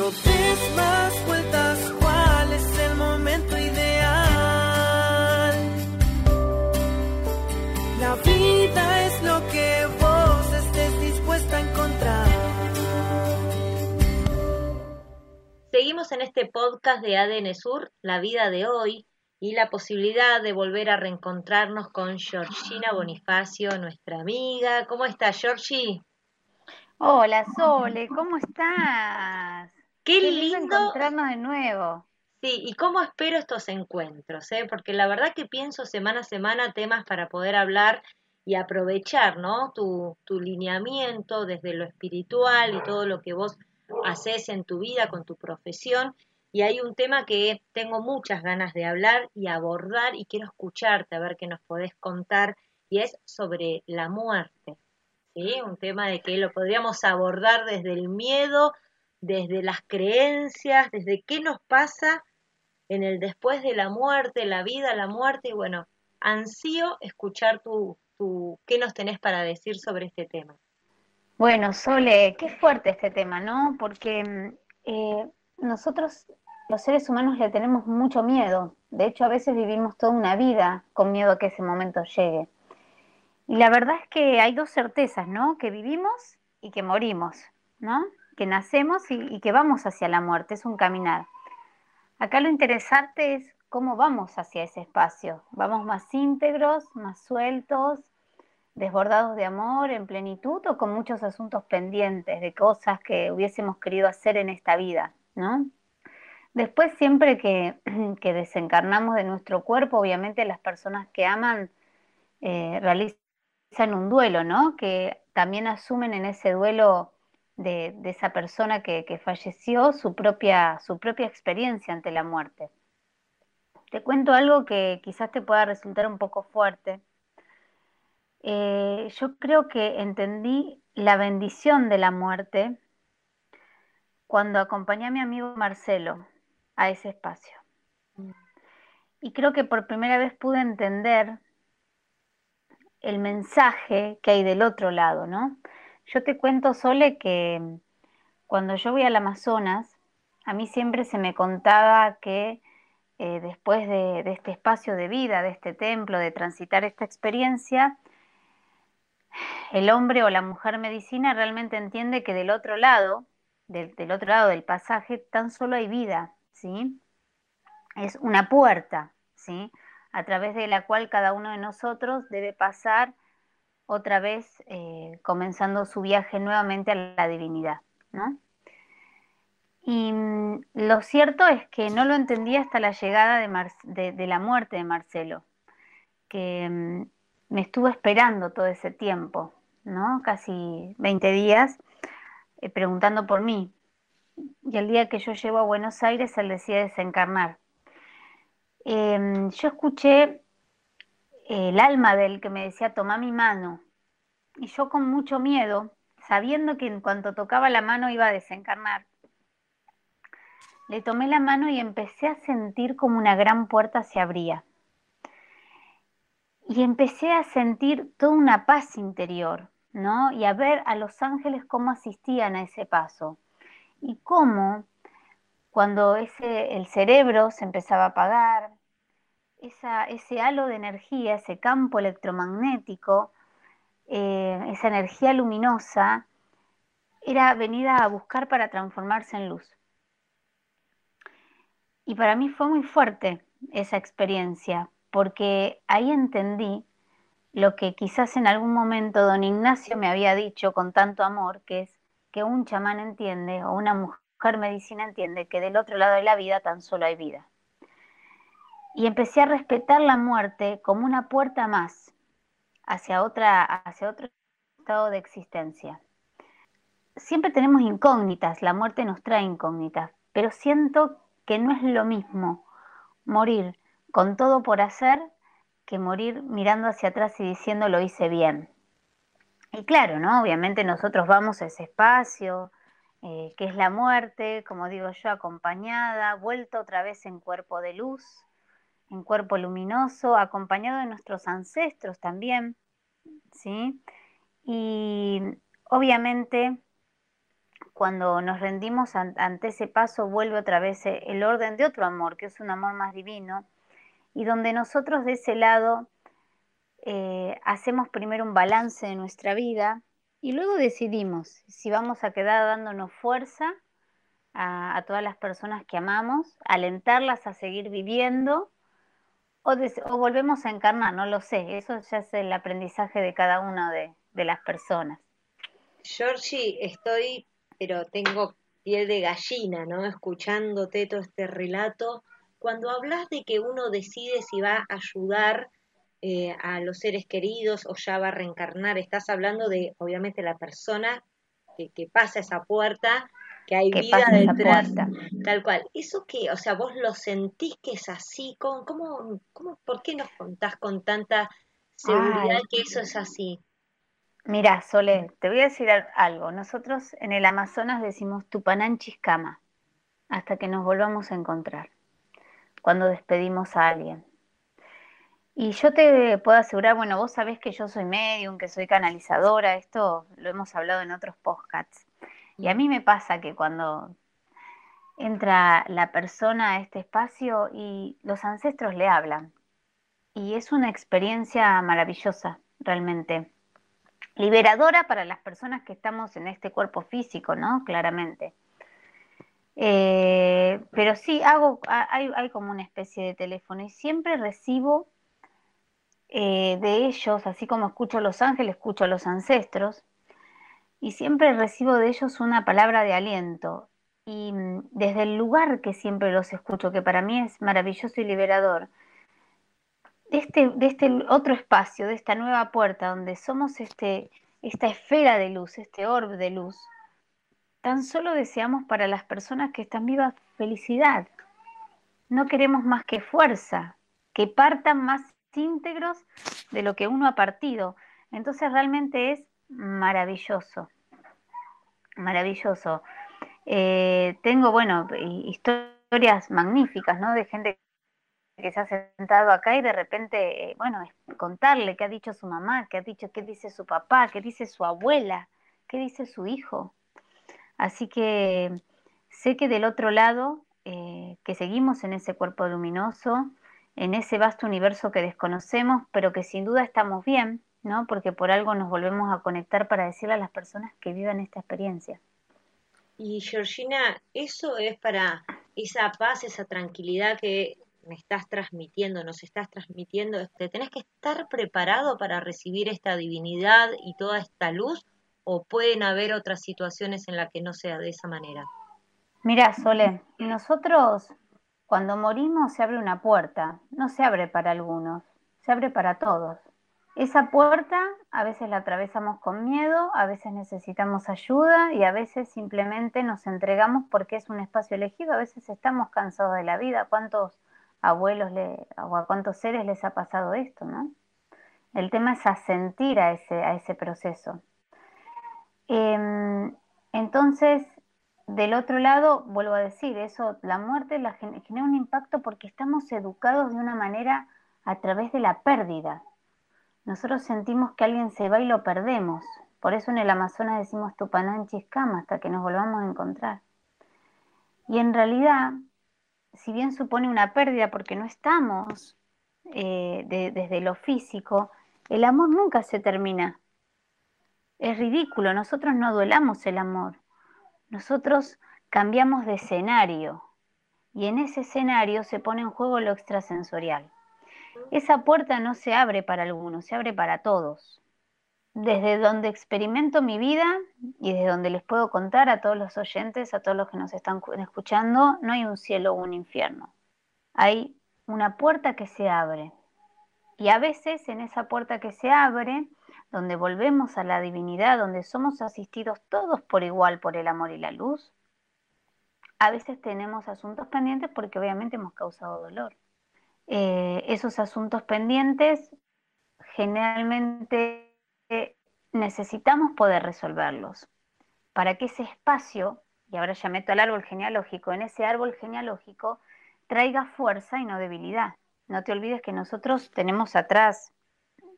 No des más vueltas, ¿cuál es el momento ideal? La vida es lo que vos estés dispuesta a encontrar. Seguimos en este podcast de ADN Sur, la vida de hoy, y la posibilidad de volver a reencontrarnos con Georgina Bonifacio, nuestra amiga. ¿Cómo estás, Georgie? Hola, Sole, ¿cómo estás? Qué, lindo, encontrarnos de nuevo. Sí, y cómo espero estos encuentros, ¿eh? porque la verdad que pienso semana a semana temas para poder hablar y aprovechar, ¿no? Tu, tu lineamiento desde lo espiritual y todo lo que vos haces en tu vida con tu profesión. Y hay un tema que tengo muchas ganas de hablar y abordar y quiero escucharte a ver qué nos podés contar y es sobre la muerte. ¿sí? Un tema de que lo podríamos abordar desde el miedo desde las creencias, desde qué nos pasa en el después de la muerte, la vida, la muerte, y bueno, ansío escuchar tu, tu, qué nos tenés para decir sobre este tema. Bueno, Sole, qué fuerte este tema, ¿no? Porque eh, nosotros, los seres humanos, le tenemos mucho miedo. De hecho, a veces vivimos toda una vida con miedo a que ese momento llegue. Y la verdad es que hay dos certezas, ¿no? Que vivimos y que morimos, ¿no? Que nacemos y, que vamos hacia la muerte, es un caminar. Acá lo interesante es cómo vamos hacia ese espacio. ¿Vamos más íntegros, más sueltos, desbordados de amor, en plenitud o con muchos asuntos pendientes de cosas que hubiésemos querido hacer en esta vida? ¿no? Después, siempre que, desencarnamos de nuestro cuerpo, obviamente las personas que aman eh, realizan un duelo, ¿no? Que también asumen en ese duelo de, esa persona que, falleció su propia, su propia experiencia ante la muerte. Te cuento algo que quizás te pueda resultar un poco fuerte. Eh, yo creo que entendí la bendición de la muerte cuando acompañé a mi amigo Marcelo a ese espacio. Y creo que por primera vez pude entender el mensaje que hay del otro lado, ¿no? Yo te cuento, Sole, que cuando yo voy al Amazonas, a mí siempre se me contaba que eh, después de, este espacio de vida, de este templo, de transitar esta experiencia, el hombre o la mujer medicina realmente entiende que del otro lado, del, del otro lado del pasaje, tan solo hay vida, ¿sí? Es una puerta, ¿sí? A través de la cual cada uno de nosotros debe pasar otra vez eh, comenzando su viaje nuevamente a la divinidad, ¿no? Y mm, lo cierto es que no lo entendí hasta la llegada de, la muerte de Marcelo, que mm, me estuvo esperando todo ese tiempo, ¿no? Casi 20 días, eh, preguntando por mí. Y el día que yo llego a Buenos Aires, él decide desencarnar. Em, yo escuché el alma del que me decía, toma mi mano. Y yo con mucho miedo, sabiendo que en cuanto tocaba la mano iba a desencarnar, le tomé la mano y empecé a sentir como una gran puerta se abría. Y empecé a sentir toda una paz interior, ¿no? Y a ver a los ángeles cómo asistían a ese paso. Y cómo cuando ese, el cerebro se empezaba a apagar, ese halo de energía, ese campo electromagnético, eh, esa energía luminosa, era venida a buscar para transformarse en luz. Y para mí fue muy fuerte esa experiencia, porque ahí entendí lo que quizás en algún momento don Ignacio me había dicho con tanto amor, que es que un chamán entiende o una mujer medicina entiende que del otro lado de la vida tan solo hay vida y empecé a respetar la muerte como una puerta más hacia, otra, hacia otro estado de existencia. Siempre tenemos incógnitas, la muerte nos trae incógnitas, pero siento que no es lo mismo morir con todo por hacer que morir mirando hacia atrás y diciendo lo hice bien. Y claro, ¿no? Obviamente nosotros vamos a ese espacio, eh, que es la muerte, como digo yo, acompañada, vuelta otra vez en cuerpo de luz, en cuerpo luminoso, acompañado de nuestros ancestros también, ¿sí? Y obviamente cuando nos rendimos ante ese paso, vuelve otra vez eh, el orden de otro amor, que es un amor más divino, y donde nosotros de ese lado eh, hacemos primero un balance de nuestra vida y luego decidimos si vamos a quedar dándonos fuerza a, todas las personas que amamos, alentarlas a seguir viviendo o, volvemos a encarnar, no lo sé, eso ya es el aprendizaje de cada una de, de las personas. Georgie, estoy, pero tengo piel de gallina, ¿no? Escuchándote todo este relato. Cuando hablas de que uno decide si va a ayudar eh, a los seres queridos o ya va a reencarnar, estás hablando de, obviamente, la persona que, que pasa esa puerta, que hay vida detrás, tal cual. ¿Eso qué? O sea, vos lo sentís que es así, ¿cómo, cómo, cómo por qué nos contás con tanta seguridad que eso es así? Mira, Sole, te voy a decir algo. Nosotros en el Amazonas decimos Tupananchis-Cama hasta que nos volvamos a encontrar, cuando despedimos a alguien. Y yo te puedo asegurar, bueno, vos sabés que yo soy medium, que soy canalizadora, esto lo hemos hablado en otros podcasts. Y a mí me pasa que cuando entra la persona a este espacio y los ancestros le hablan, y es una experiencia maravillosa, realmente liberadora para las personas que estamos en este cuerpo físico, ¿no? Claramente. Eh, pero sí, hago, hay, como una especie de teléfono y siempre recibo eh, de ellos, así como escucho a los ángeles, escucho a los ancestros, y siempre recibo de ellos una palabra de aliento. Y mm, desde el lugar que siempre los escucho, que para mí es maravilloso y liberador, de este, de este otro espacio, de esta nueva puerta, donde somos este, esta esfera de luz, este orbe de luz, tan solo deseamos para las personas que están vivas felicidad. No queremos más que fuerza, que partan más íntegros de lo que uno ha partido. Entonces realmente es maravilloso, maravilloso. Eh, tengo, bueno, historias magníficas, ¿no? De gente que se ha sentado acá y de repente, eh, bueno, contarle qué ha dicho su mamá, qué ha dicho, qué dice su papá, qué dice su abuela, qué dice su hijo. Así que sé que del otro lado, eh, que seguimos en ese cuerpo luminoso, en ese vasto universo que desconocemos, pero que sin duda estamos bien, ¿no? Porque por algo nos volvemos a conectar para decirle a las personas que vivan esta experiencia. Y Georgina, eso es para esa paz, esa tranquilidad que me estás transmitiendo, nos estás transmitiendo, te tenés que estar preparado para recibir esta divinidad y toda esta luz, o pueden haber otras situaciones en las que no sea de esa manera. Mira, Sole, nosotros cuando morimos se abre una puerta, no se abre para algunos, se abre para todos. Esa puerta a veces la atravesamos con miedo, a veces necesitamos ayuda y a veces simplemente nos entregamos porque es un espacio elegido, a veces estamos cansados de la vida. ¿Cuántos abuelos le, o a cuántos seres les ha pasado esto, ¿no? El tema es asentir a ese, a ese proceso. Em, entonces, del otro lado, vuelvo a decir, eso, la muerte genera un impacto porque estamos educados de una manera a través de la pérdida. Nosotros sentimos que alguien se va y lo perdemos. Por eso en el Amazonas decimos Tupananchis Cama hasta que nos volvamos a encontrar. Y en realidad si bien supone una pérdida porque no estamos eh, desde lo físico, el amor nunca se termina. Es ridículo, nosotros no duelamos el amor, nosotros cambiamos de escenario y en ese escenario se pone en juego lo extrasensorial. Esa puerta no se abre para algunos, se abre para todos desde donde experimento mi vida y desde donde les puedo contar a todos los oyentes, a todos los que nos están escuchando, no hay un cielo o un infierno. Hay una puerta que se abre. Y a veces en esa puerta que se abre, donde volvemos a la divinidad, donde somos asistidos todos por igual por el amor y la luz, a veces tenemos asuntos pendientes porque obviamente hemos causado dolor. Eh, esos asuntos pendientes generalmente necesitamos poder resolverlos para que ese espacio, y ahora ya meto al árbol genealógico, en ese árbol genealógico traiga fuerza y no debilidad. No te olvides que nosotros tenemos atrás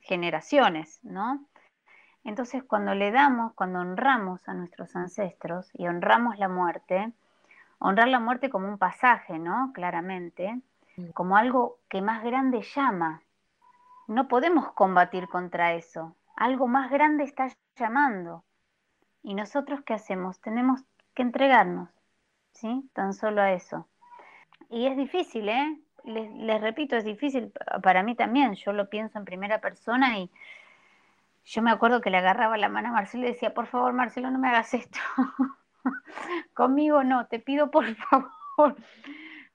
generaciones, ¿no? Entonces cuando le damos, cuando honramos a nuestros ancestros y honramos la muerte, honrar la muerte como un pasaje, ¿no? Claramente. Como algo que más grande llama. No podemos combatir contra eso. Algo más grande está llamando. ¿Y nosotros qué hacemos? Tenemos que entregarnos, ¿sí? Tan solo a eso. Y es difícil, ¿eh? Les, repito, es difícil para mí también. Yo lo pienso en primera persona y yo me acuerdo que le agarraba la mano a Marcelo y decía, por favor, Marcelo, no me hagas esto. Conmigo no, te pido por favor.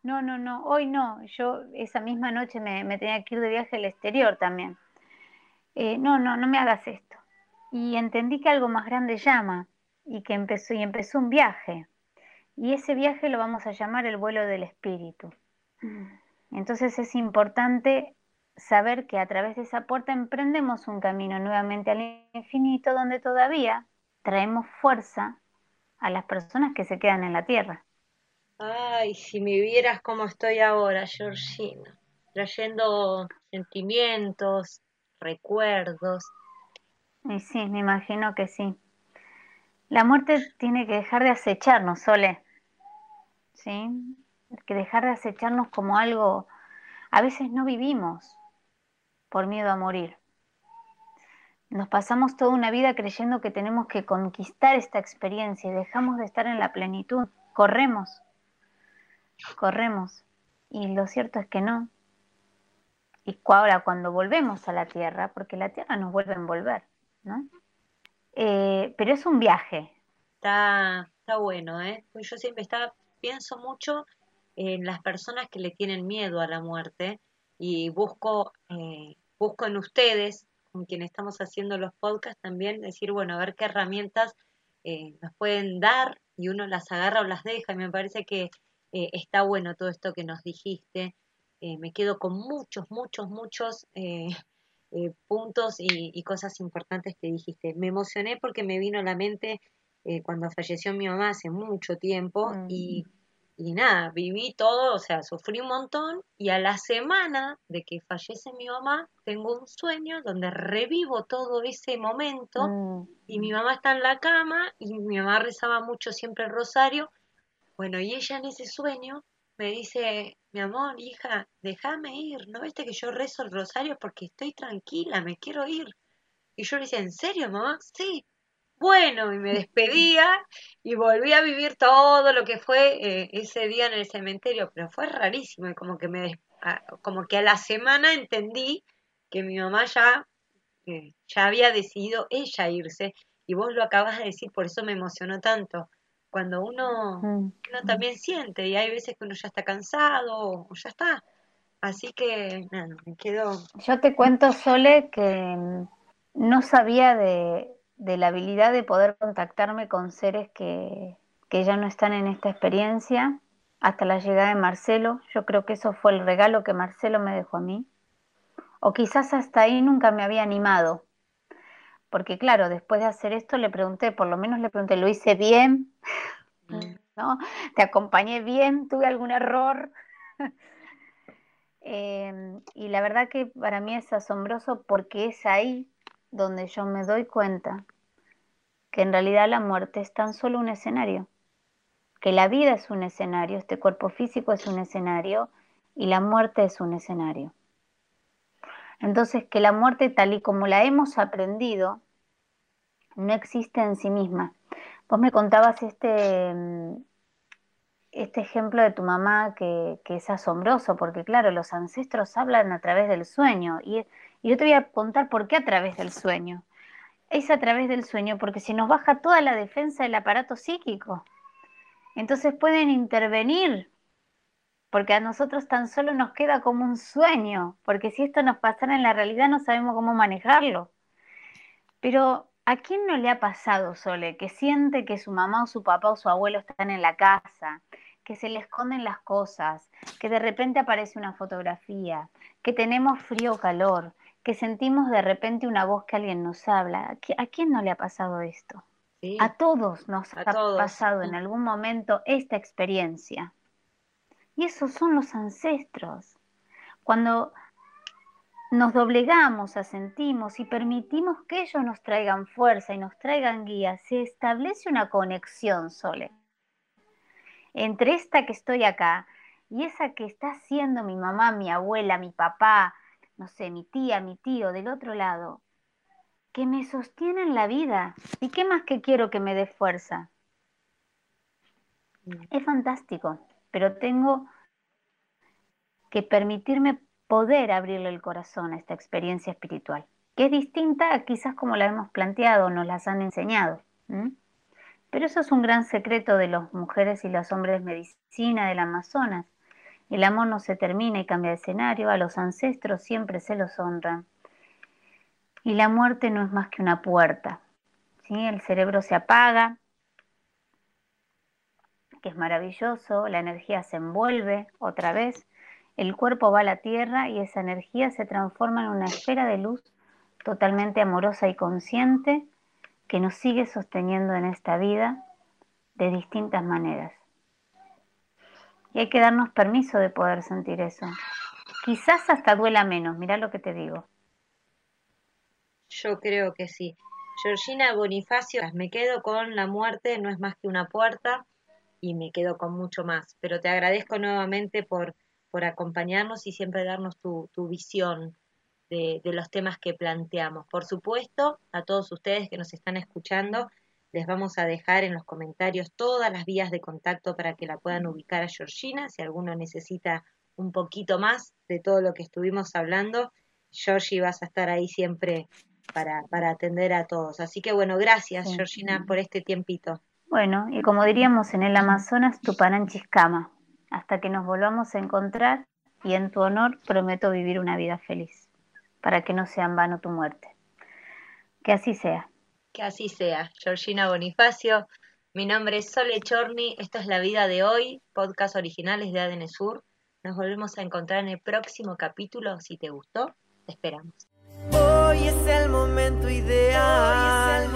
No, no, no, hoy no. Yo esa misma noche me, tenía que ir de viaje al exterior también. Eh, no, no, no me hagas esto. Y entendí que algo más grande llama y que empezó, y empezó un viaje. Y ese viaje lo vamos a llamar el vuelo del espíritu. Entonces es importante saber que a través de esa puerta emprendemos un camino nuevamente al infinito donde todavía traemos fuerza a las personas que se quedan en la tierra. Ay, si me vieras cómo estoy ahora, Georgina, trayendo sentimientos, recuerdos. Y sí, me imagino que sí. La muerte tiene que dejar de acecharnos, Sole. ¿Sí? Que dejar de acecharnos como algo... A veces no vivimos por miedo a morir. Nos pasamos toda una vida creyendo que tenemos que conquistar esta experiencia y dejamos de estar en la plenitud. Corremos, corremos. Y lo cierto es que no. Y ahora cuando volvemos a la tierra, porque la tierra nos vuelve a envolver, ¿no? Eh, pero es un viaje. Está, está bueno, ¿eh? Pues yo siempre está, pienso mucho en las personas que le tienen miedo a la muerte y busco, eh, busco en ustedes, con quienes estamos haciendo los podcasts también, decir, bueno, a ver qué herramientas eh, nos pueden dar y uno las agarra o las deja. Y me parece que está bueno todo esto que nos dijiste. me quedo con muchos, muchos, muchos eh, puntos y, cosas importantes que dijiste. Me emocioné porque me vino a la mente eh, cuando falleció mi mamá hace mucho tiempo mm. y, y, nada, viví todo, o sea, sufrí un montón y a la semana de que fallece mi mamá tengo un sueño donde revivo todo ese momento mm. y mi mamá está en la cama y mi mamá rezaba mucho siempre el rosario. Bueno, y ella en ese sueño me dice, mi amor, hija, déjame ir, ¿no viste que yo rezo el rosario porque estoy tranquila, me quiero ir? Y yo le decía, ¿en serio, mamá? Sí. Bueno, y me despedía y volví a vivir todo lo que fue eh, ese día en el cementerio, pero fue rarísimo y como que me como que a la semana entendí que mi mamá ya eh, ya había decidido ella irse y vos lo acabas de decir, por eso me emocionó tanto cuando uno, uno también siente y hay veces que uno ya está cansado o ya está. Así que, nada, me quedo... Yo te cuento, Sole, que no sabía de, la habilidad de poder contactarme con seres que, que ya no están en esta experiencia hasta la llegada de Marcelo. Yo creo que eso fue el regalo que Marcelo me dejó a mí. O quizás hasta ahí nunca me había animado porque claro, después de hacer esto le pregunté, por lo menos le pregunté, ¿lo hice bien? Mm. ¿No? ¿Te acompañé bien? ¿Tuve algún error? Em, y la verdad que para mí es asombroso porque es ahí donde yo me doy cuenta que en realidad la muerte es tan solo un escenario, que la vida es un escenario, este cuerpo físico es un escenario y la muerte es un escenario. Entonces, que la muerte tal y como la hemos aprendido, no existe en sí misma. Vos me contabas este, mm, este ejemplo de tu mamá que, es asombroso, porque claro, los ancestros hablan a través del sueño. Y, y yo te voy a contar por qué a través del sueño. Es a través del sueño porque se nos baja toda la defensa del aparato psíquico. Entonces pueden intervenir porque a nosotros tan solo nos queda como un sueño, porque si esto nos pasara en la realidad no sabemos cómo manejarlo. Pero ¿a quién no le ha pasado, Sole, que siente que su mamá o su papá o su abuelo están en la casa, que se le esconden las cosas, que de repente aparece una fotografía, que tenemos frío o calor, que sentimos de repente una voz que alguien nos habla? ¿A quién no le ha pasado esto? A todos nos ha pasado en algún momento esta experiencia. Y esos son los ancestros. Cuando nos doblegamos, asentimos y permitimos que ellos nos traigan fuerza y nos traigan guía, se establece una conexión, Sole, entre esta que estoy acá y esa que está haciendo mi mamá, mi abuela, mi papá, no sé, mi tía, mi tío del otro lado, que me sostienen la vida. ¿Y qué más que quiero que me dé fuerza? Mm. Es fantástico, pero tengo que permitirme poder abrirle el corazón a esta experiencia espiritual, que es distinta a quizás como la hemos planteado, nos las han enseñado. Pero eso es un gran secreto de las mujeres y los hombres de medicina del Amazonas. El amor no se termina y cambia de escenario, a los ancestros siempre se los honran. Y la muerte no es más que una puerta. ¿sí? El cerebro se apaga, que es maravilloso, la energía se envuelve otra vez, el cuerpo va a la tierra y esa energía se transforma en una esfera de luz totalmente amorosa y consciente que nos sigue sosteniendo en esta vida de distintas maneras. Y hay que darnos permiso de poder sentir eso. Quizás hasta duela menos, mira lo que te digo. Yo creo que sí. Georgina Bonifacio, me quedo con la muerte, no es más que una puerta y me quedo con mucho más. Pero te agradezco nuevamente por, por acompañarnos y siempre darnos tu, tu visión de, de, los temas que planteamos. Por supuesto, a todos ustedes que nos están escuchando, les vamos a dejar en los comentarios todas las vías de contacto para que la puedan ubicar a Georgina. Si alguno necesita un poquito más de todo lo que estuvimos hablando, Georgie vas a estar ahí siempre para, para atender a todos. Así que bueno, gracias Georgina por este tiempito. Bueno, y como diríamos en el Amazonas, tu Chiscama, hasta que nos volvamos a encontrar y en tu honor prometo vivir una vida feliz, para que no sea en vano tu muerte. Que así sea. Que así sea. Georgina Bonifacio, mi nombre es Sole Chorni, esta es La Vida de Hoy, podcast originales de ADN Sur. Nos volvemos a encontrar en el próximo capítulo. Si te gustó, te esperamos. Hoy es el momento ideal.